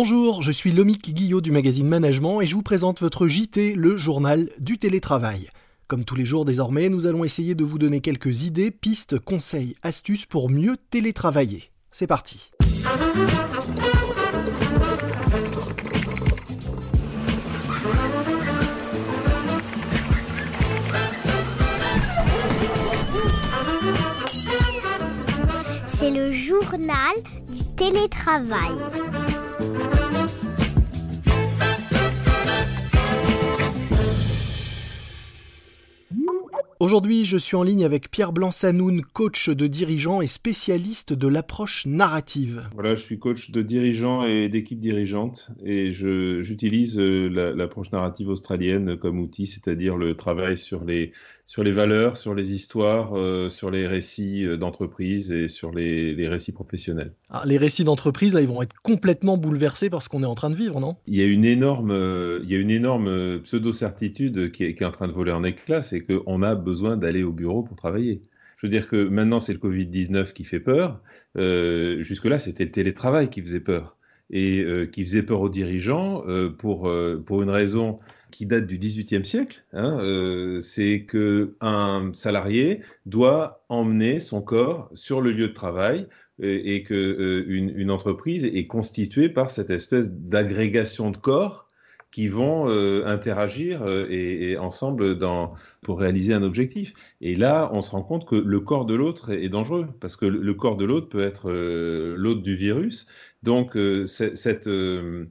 Bonjour, je suis Lomique Guillot du magazine Management et je vous présente votre JT, le journal du télétravail. Comme tous les jours désormais, nous allons essayer de vous donner quelques idées, pistes, conseils, astuces pour mieux télétravailler. C'est parti. C'est le journal du télétravail. Bye. Aujourd'hui, je suis en ligne avec Pierre Blanc-Sanoun, coach de dirigeants et spécialiste de l'approche narrative. Voilà, je suis coach de dirigeants et d'équipes dirigeantes et j'utilise euh, l'approche narrative australienne comme outil, c'est-à-dire le travail sur les, sur les valeurs, sur les histoires, euh, sur les récits euh, d'entreprise et sur les, les récits professionnels. Ah, les récits d'entreprise, là, ils vont être complètement bouleversés par ce qu'on est en train de vivre, non? Il y a une énorme, il y a une énorme pseudo-certitude qui est, qui est en train de voler en éclats, c'est qu'on a besoin d'aller au bureau pour travailler. Je veux dire que maintenant, c'est le Covid-19 qui fait peur. Euh, jusque-là, c'était le télétravail qui faisait peur. Et euh, qui faisait peur aux dirigeants euh, pour, pour une raison qui date du XVIIIe siècle. Hein, c'est qu'un salarié doit emmener son corps sur le lieu de travail et, et qu'une une entreprise est constituée par cette espèce d'agrégation de corps qui vont euh, interagir euh, et, ensemble pour réaliser un objectif. Et là, on se rend compte que le corps de l'autre est, dangereux, parce que le, corps de l'autre peut être euh, l'autre du virus. Donc, cette euh,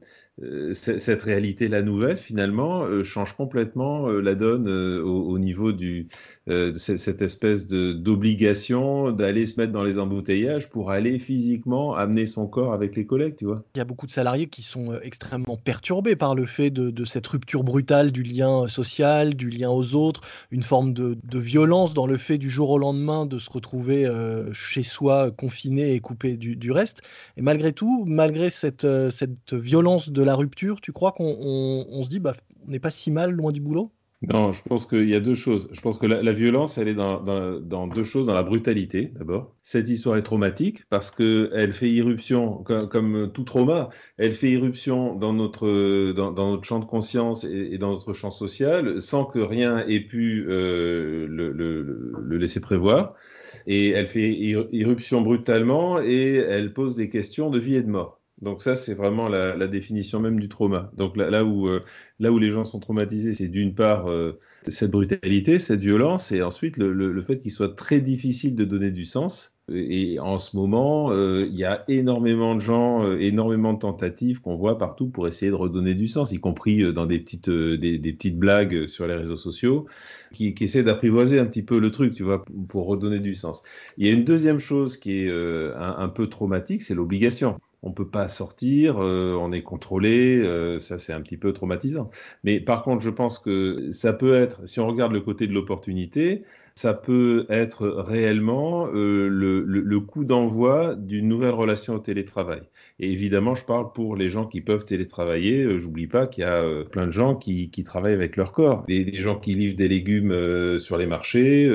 cette réalité, la nouvelle, finalement, euh, change complètement euh, la donne au, niveau de cette espèce d'obligation d'aller se mettre dans les embouteillages pour aller physiquement amener son corps avec les collègues, tu vois. Il y a beaucoup de salariés qui sont extrêmement perturbés par le fait de, cette rupture brutale du lien social, du lien aux autres, une forme de, violence dans le fait du jour au lendemain de se retrouver chez soi confiné et coupé du, du, reste. Et malgré tout, malgré cette, cette violence de la rupture, tu crois qu'on se dit, bah, on n'est pas si mal loin du boulot? Non, je pense qu'il y a deux choses. Je pense que la, violence, elle est dans, deux choses. Dans la brutalité, d'abord. Cette histoire est traumatique parce qu'elle fait irruption, comme, tout trauma, elle fait irruption dans notre, dans, notre champ de conscience et, dans notre champ social sans que rien ait pu euh, le, le, laisser prévoir. Et elle fait irruption brutalement et elle pose des questions de vie et de mort. Donc ça, c'est vraiment la, définition même du trauma. Donc là, où, euh, là où les gens sont traumatisés, c'est d'une part euh, cette brutalité, cette violence, et ensuite le, fait qu'il soit très difficile de donner du sens. Et en ce moment, euh, il y a énormément de gens, énormément de tentatives qu'on voit partout pour essayer de redonner du sens, y compris dans des petites, des, petites blagues sur les réseaux sociaux, qui, essaient d'apprivoiser un petit peu le truc, tu vois, pour redonner du sens. Il y a une deuxième chose qui est un peu traumatique, c'est l'obligation on peut pas sortir, euh, on est contrôlé, euh, ça c'est un petit peu traumatisant. Mais par contre, je pense que ça peut être, si on regarde le côté de l'opportunité, ça peut être réellement euh, le, coup d'envoi d'une nouvelle relation au télétravail. Et évidemment, je parle pour les gens qui peuvent télétravailler. Euh, j'oublie pas qu'il y a euh, plein de gens qui, travaillent avec leur corps. Des, gens qui livrent des légumes sur les marchés,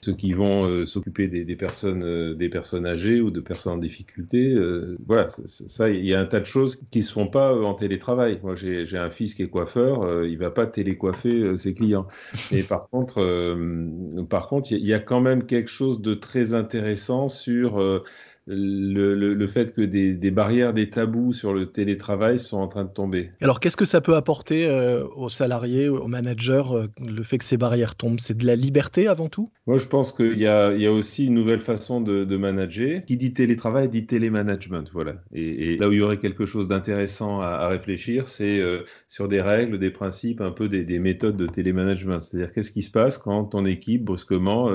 ceux qui vont s'occuper des, personnes, des personnes âgées ou de personnes en difficulté. voilà, ça, il y a un tas de choses qui se font pas en télétravail. Moi, j'ai un fils qui est coiffeur, il va pas télécoiffer ses clients. Et par contre, par contre, il y, a quand même quelque chose de très intéressant sur le, fait que des, barrières, des tabous sur le télétravail sont en train de tomber. Alors, qu'est-ce que ça peut apporter euh, aux salariés, aux managers, euh, le fait que ces barrières tombent? C'est de la liberté avant tout? Moi, je pense qu'il y, a, aussi une nouvelle façon de, manager. Qui dit télétravail dit télémanagement. Voilà. Et, là où il y aurait quelque chose d'intéressant à, réfléchir, c'est euh, sur des règles, des principes, un peu des, méthodes de télémanagement. C'est-à-dire, qu'est-ce qui se passe quand ton équipe, brusquement,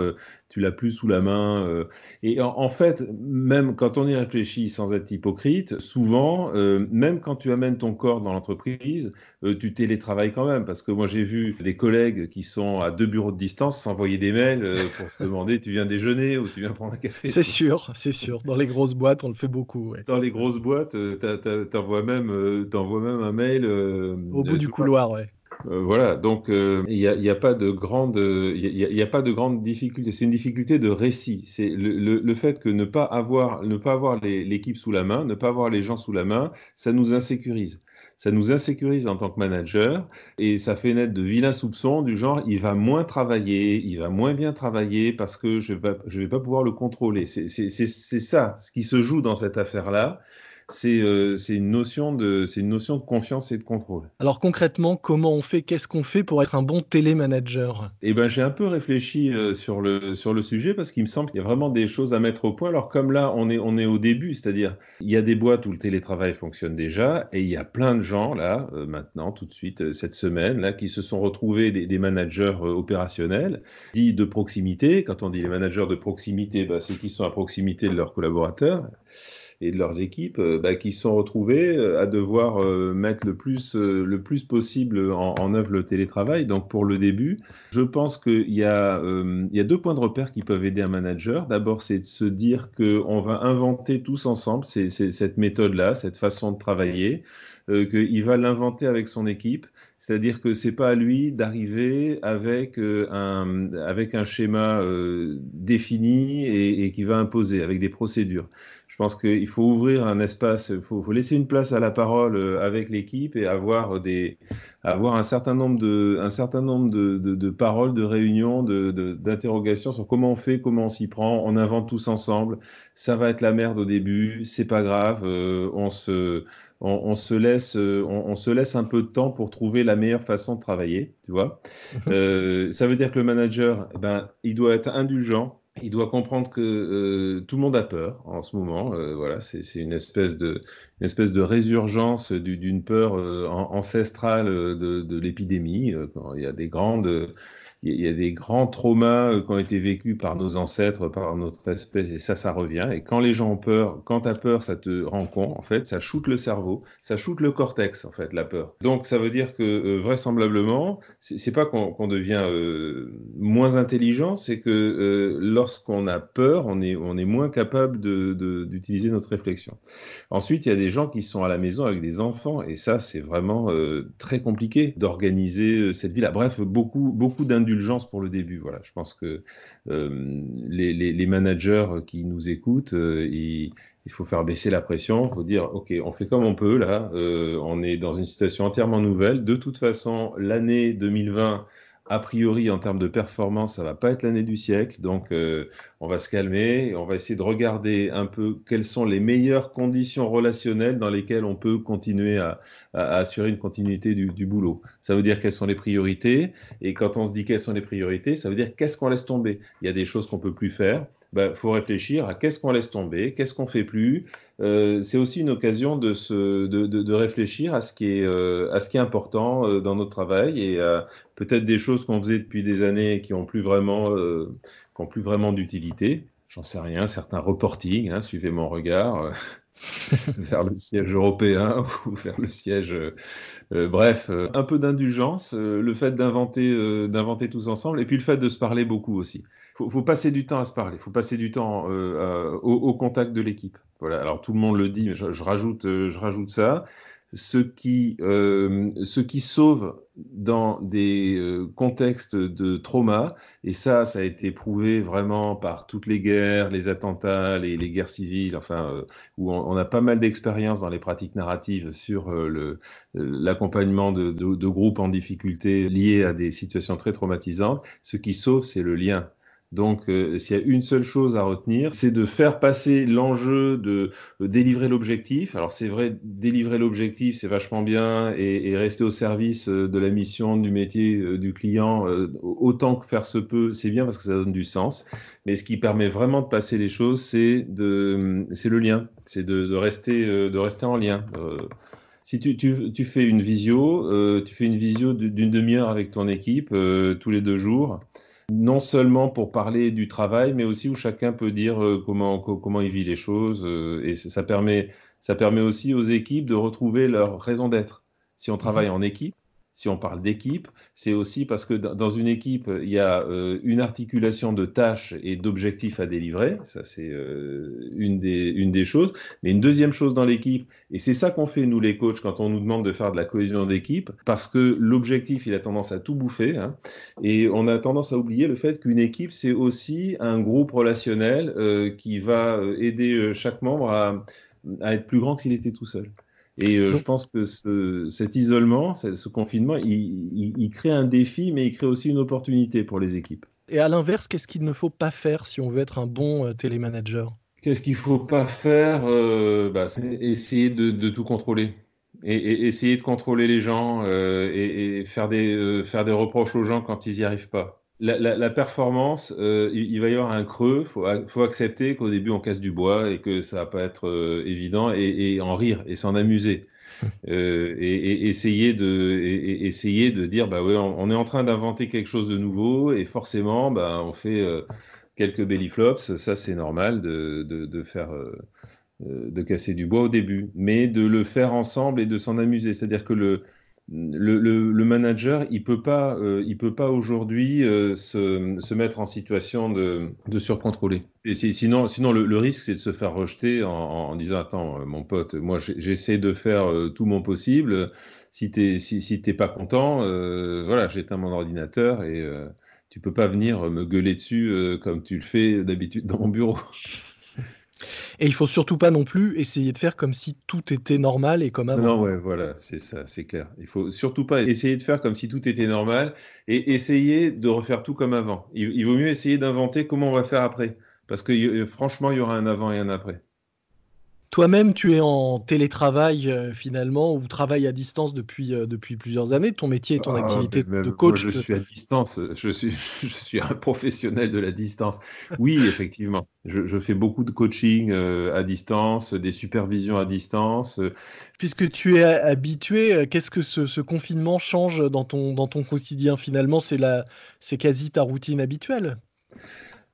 tu l'as plus sous la main Et en fait, même quand on y réfléchit sans être hypocrite, souvent, euh, même quand tu amènes ton corps dans l'entreprise, euh, tu télétravailles quand même. Parce que moi, j'ai vu des collègues qui sont à deux bureaux de distance s'envoyer des mails euh, pour se demander tu viens déjeuner ou tu viens prendre un café? C'est sûr, c'est sûr. Dans les grosses boîtes, on le fait beaucoup. Dans les grosses boîtes, tu envoies même, même un mail. Au bout du couloir, ouais voilà, donc il n'y a, a, pas de grande, il a, pas de grande difficulté. C'est une difficulté de récit. C'est le, le, fait que ne pas avoir, ne pas avoir l'équipe sous la main, ne pas avoir les gens sous la main, ça nous insécurise. Ça nous insécurise en tant que manager et ça fait naître de vilains soupçons du genre il va moins travailler, il va moins bien travailler parce que je vais, je vais pas pouvoir le contrôler. C'est ça ce qui se joue dans cette affaire-là. Euh, c'est une, notion de, une notion de confiance et de contrôle. Alors concrètement, comment on fait Qu'est-ce qu'on fait pour être un bon télémanager? Eh ben, j'ai un peu réfléchi euh, sur, le, sur le sujet parce qu'il me semble qu'il y a vraiment des choses à mettre au point. Alors comme là, on est, on est au début, c'est-à-dire il y a des boîtes où le télétravail fonctionne déjà et il y a plein de gens là, euh, maintenant, tout de suite, cette semaine, là, qui se sont retrouvés des, des managers opérationnels, dits de proximité. Quand on dit les managers de proximité, bah, c'est qui sont à proximité de leurs collaborateurs et de leurs équipes euh, bah, qui sont retrouvés euh, à devoir euh, mettre le plus, le plus possible en, œuvre le télétravail. Donc pour le début, je pense qu'il y, a, y a deux points de repère qui peuvent aider un manager. D'abord, c'est de se dire qu'on va inventer tous ensemble cette méthode-là, cette façon de travailler. qu'il va l'inventer avec son équipe, c'est-à-dire que c'est pas à lui d'arriver avec un avec un schéma défini et, et, qui va imposer avec des procédures. Je pense qu'il faut ouvrir un espace, il faut, laisser une place à la parole euh, avec l'équipe et avoir, des, avoir un certain nombre de, un certain nombre de, de, paroles, de réunions, d'interrogations sur comment on fait, comment on s'y prend. On invente tous ensemble. Ça va être la merde au début, c'est pas grave. Euh, on se, on, se laisse, euh, on, se laisse un peu de temps pour trouver la meilleure façon de travailler, tu vois. ça veut dire que le manager, eh ben, il doit être indulgent il doit comprendre que euh, tout le monde a peur en ce moment. Euh, voilà, c'est une espèce de, résurgence d'une peur euh, ancestrale de, de l'épidémie. il y a des grandes il y a des grands traumas euh, qui ont été vécus par nos ancêtres, par notre espèce, et ça, ça revient. Et quand les gens ont peur, quand tu as peur, ça te rend con, en fait, ça shoote le cerveau, ça shoote le cortex, en fait, la peur. Donc, ça veut dire que euh, vraisemblablement, c'est pas qu'on devient euh, moins intelligent, c'est que lorsqu'on a peur, on est, on est moins capable d'utiliser notre réflexion. Ensuite, il y a des gens qui sont à la maison avec des enfants, et ça, c'est vraiment très compliqué d'organiser cette vie-là. Bref, beaucoup, beaucoup pour le début. Voilà, je pense que euh, les, managers qui nous écoutent, euh, il, faut faire baisser la pression. Il faut dire, OK, on fait comme on peut là. Euh, on est dans une situation entièrement nouvelle. De toute façon, l'année 2020 a priori, en termes de performance, ça va pas être l'année du siècle. Donc, euh, on va se calmer et on va essayer de regarder un peu quelles sont les meilleures conditions relationnelles dans lesquelles on peut continuer à, assurer une continuité du, du, boulot. Ça veut dire quelles sont les priorités. Et quand on se dit quelles sont les priorités, ça veut dire qu'est-ce qu'on laisse tomber. Il y a des choses qu'on peut plus faire bah, faut réfléchir à qu'est-ce qu'on laisse tomber, qu'est-ce qu'on fait plus. Euh, c'est aussi une occasion de, se, de, de, réfléchir à ce qui est, euh, à ce qui est important euh, dans notre travail et peut-être des choses qu'on faisait depuis des années qui n'ont plus vraiment, qui vraiment d'utilité. J'en sais rien, certains reporting, hein, suivez mon regard. vers le siège européen ou vers le siège. bref, un peu d'indulgence, le fait d'inventer, d'inventer tous ensemble, et puis le fait de se parler beaucoup aussi faut, faut passer du temps à se parler, il faut passer du temps euh, au, contact de l'équipe. Voilà. Alors tout le monde le dit, mais je, rajoute, euh, je rajoute ça. Ce qui, euh, ce qui sauve dans des contextes de trauma, et ça, ça a été prouvé vraiment par toutes les guerres, les attentats, les, les guerres civiles, enfin, où on, a pas mal d'expérience dans les pratiques narratives sur l'accompagnement de, de groupes en difficulté liés à des situations très traumatisantes. Ce qui sauve, c'est le lien. Donc, euh, s'il y a une seule chose à retenir, c'est de faire passer l'enjeu de, délivrer l'objectif. Alors, c'est vrai, délivrer l'objectif, c'est vachement bien, et, rester au service euh, de la mission, du métier, euh, du client, autant que faire se peut, c'est bien parce que ça donne du sens. Mais ce qui permet vraiment de passer les choses, c'est le lien, c'est de, rester, de rester en lien si tu, tu, fais une visio, tu fais une visio d'une demi-heure avec ton équipe tous les deux jours non seulement pour parler du travail, mais aussi où chacun peut dire euh, comment, comment il vit les choses. Euh, et ça permet, ça permet aussi aux équipes de retrouver leur raison d'être. Si on travaille mhm. en équipe, si on parle d'équipe, c'est aussi parce que dans une équipe, il y a euh, une articulation de tâches et d'objectifs à délivrer. Ça, c'est euh, une, des, choses. Mais une deuxième chose dans l'équipe, et c'est ça qu'on fait, nous, les coachs, quand on nous demande de faire de la cohésion d'équipe, parce que l'objectif, il a tendance à tout bouffer. Hein, et on a tendance à oublier le fait qu'une équipe, c'est aussi un groupe relationnel euh, qui va aider chaque membre à, à être plus grand qu'il était tout seul. Et euh, je pense que ce, cet isolement, ce, confinement, il, il, crée un défi, mais il crée aussi une opportunité pour les équipes. Et à l'inverse, qu'est-ce qu'il ne faut pas faire si on veut être un bon euh, télémanager? Qu'est-ce qu'il ne faut pas faire euh, bah, C'est essayer de, de, tout contrôler. Et, et, essayer de contrôler les gens euh, et, et, faire, des, faire des reproches aux gens quand ils n'y arrivent pas la, performance, euh, il, va y avoir un creux. Il faut, accepter qu'au début, on casse du bois et que ça va pas être euh, évident et, en rire et s'en amuser. Euh, et, essayer, de, essayer de dire bah ouais, on, est en train d'inventer quelque chose de nouveau et forcément, bah, on fait quelques belly flops. Ça, c'est normal de, de faire. de casser du bois au début, mais de le faire ensemble et de s'en amuser. C'est-à-dire que le, le, manager, il peut pas, euh, peut pas aujourd'hui euh, se, mettre en situation de, surcontrôler. Et sinon, sinon le, risque, c'est de se faire rejeter en, disant attends, euh, mon pote, moi j'essaie de faire tout mon possible. Si t'es si, si pas content, voilà, j'éteins mon ordinateur et tu peux pas venir me gueuler dessus comme tu le fais d'habitude dans mon bureau. Et il faut surtout pas non plus essayer de faire comme si tout était normal et comme avant. Non, ouais, voilà, c'est ça, c'est clair. Il faut surtout pas essayer de faire comme si tout était normal et essayer de refaire tout comme avant. Il, vaut mieux essayer d'inventer comment on va faire après. Parce que franchement, il y aura un avant et un après. Toi-même, tu es en télétravail euh, finalement ou travailles à distance depuis, euh, depuis plusieurs années. Ton métier et ton ah, activité de coach. je suis à distance. Je suis, je suis un professionnel de la distance. Oui, effectivement. Je, fais beaucoup de coaching euh, à distance, des supervisions à distance. Puisque tu es habitué, qu'est-ce que ce, ce, confinement change dans ton, dans ton quotidien finalement? C'est quasi ta routine habituelle.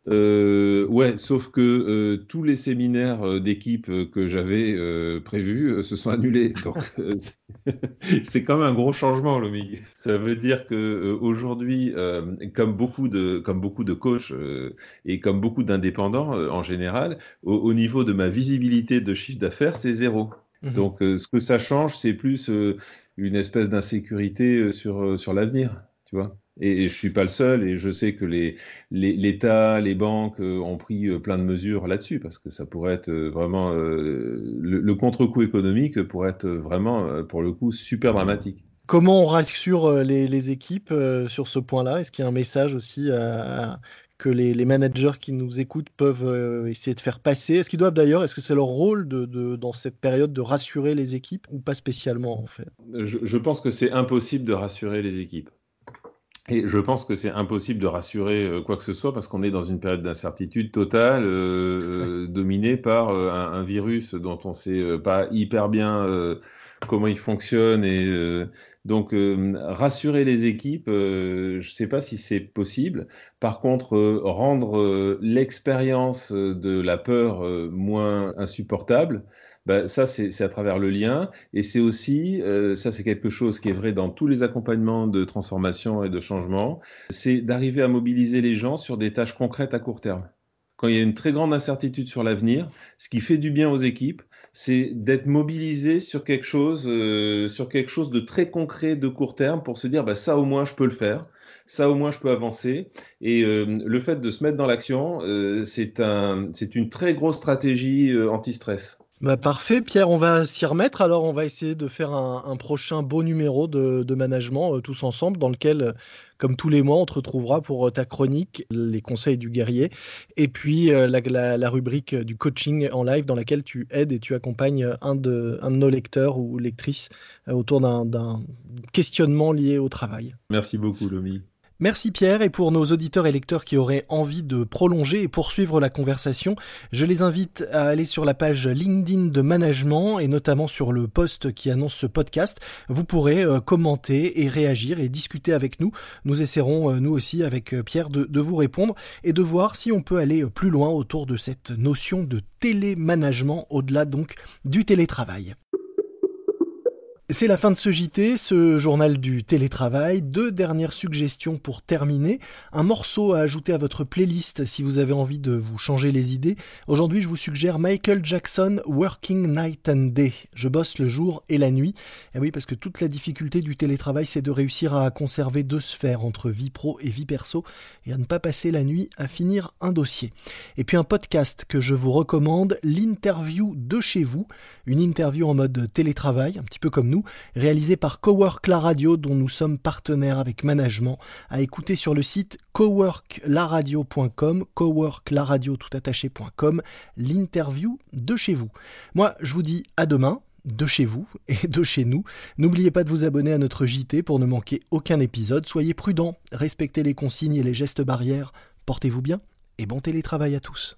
Euh, ouais, sauf que euh, tous les séminaires euh, d'équipe que j'avais prévus se sont annulés. Donc, c'est quand même un gros changement, Lomig. Ça veut dire que aujourd'hui, comme beaucoup de comme beaucoup de coachs et comme beaucoup d'indépendants en général, au, niveau de ma visibilité de chiffre d'affaires, c'est zéro. Mmh Donc, ce que ça change, c'est plus une espèce d'insécurité sur sur l'avenir, tu vois. Et, je ne suis pas le seul, et je sais que l'État, les, les, banques euh, ont pris euh, plein de mesures là-dessus, parce que ça pourrait être euh, vraiment. le, contre-coup économique pourrait être vraiment, pour le coup, super dramatique. Comment on rassure les, les équipes sur ce point-là? Est-ce qu'il y a un message aussi que les, managers qui nous écoutent peuvent essayer de faire passer? Est-ce qu'ils doivent d'ailleurs, est-ce que c'est leur rôle de, de, dans cette période de rassurer les équipes ou pas spécialement en fait? Je, je pense que c'est impossible de rassurer les équipes. Et je pense que c'est impossible de rassurer euh, quoi que ce soit parce qu'on est dans une période d'incertitude totale, euh, euh, dominée par un, virus dont on ne sait pas hyper bien comment il fonctionne. Et donc, rassurer les équipes, je ne sais pas si c'est possible. Par contre, rendre l'expérience de la peur moins insupportable, bah, ça, c'est à travers le lien. Et c'est aussi, euh, ça c'est quelque chose qui est vrai dans tous les accompagnements de transformation et de changement, c'est d'arriver à mobiliser les gens sur des tâches concrètes à court terme. Quand il y a une très grande incertitude sur l'avenir, ce qui fait du bien aux équipes, c'est d'être mobilisé sur quelque chose, euh, sur quelque chose de très concret de court terme pour se dire, bah, ça au moins je peux le faire, ça au moins je peux avancer. Et euh, le fait de se mettre dans l'action, c'est un, une très grosse stratégie anti-stress. Bah, parfait, Pierre, on va s'y remettre. Alors, on va essayer de faire un, prochain beau numéro de, management euh, tous ensemble, dans lequel, euh, comme tous les mois, on te retrouvera pour euh, ta chronique, les conseils du guerrier, et puis la, rubrique du coaching en live, dans laquelle tu aides et tu accompagnes un de, un de nos lecteurs ou lectrices autour d'un questionnement lié au travail. Merci beaucoup, Lomi. Merci Pierre, et pour nos auditeurs et lecteurs qui auraient envie de prolonger et poursuivre la conversation, je les invite à aller sur la page LinkedIn de Management et notamment sur le post qui annonce ce podcast. Vous pourrez euh, commenter et réagir et discuter avec nous. Nous essaierons euh, nous aussi avec euh, Pierre de, de vous répondre et de voir si on peut aller plus loin autour de cette notion de télémanagement au-delà donc du télétravail. C'est la fin de ce JT, ce journal du télétravail. Deux dernières suggestions pour terminer. Un morceau à ajouter à votre playlist si vous avez envie de vous changer les idées. Aujourd'hui, je vous suggère Michael Jackson Working Night and Day. Je bosse le jour et la nuit. Et eh oui, parce que toute la difficulté du télétravail, c'est de réussir à conserver deux sphères entre vie pro et vie perso et à ne pas passer la nuit à finir un dossier. Et puis un podcast que je vous recommande, l'interview de chez vous. Une interview en mode télétravail, un petit peu comme réalisé par Cowork La Radio, dont nous sommes partenaires avec Management, à écouter sur le site coworklaradio.com, coworklaradio tout attaché.com, l'interview de chez vous. Moi, je vous dis à demain de chez vous et de chez nous. N'oubliez pas de vous abonner à notre JT pour ne manquer aucun épisode. Soyez prudents, respectez les consignes et les gestes barrières. Portez-vous bien et bon télétravail à tous.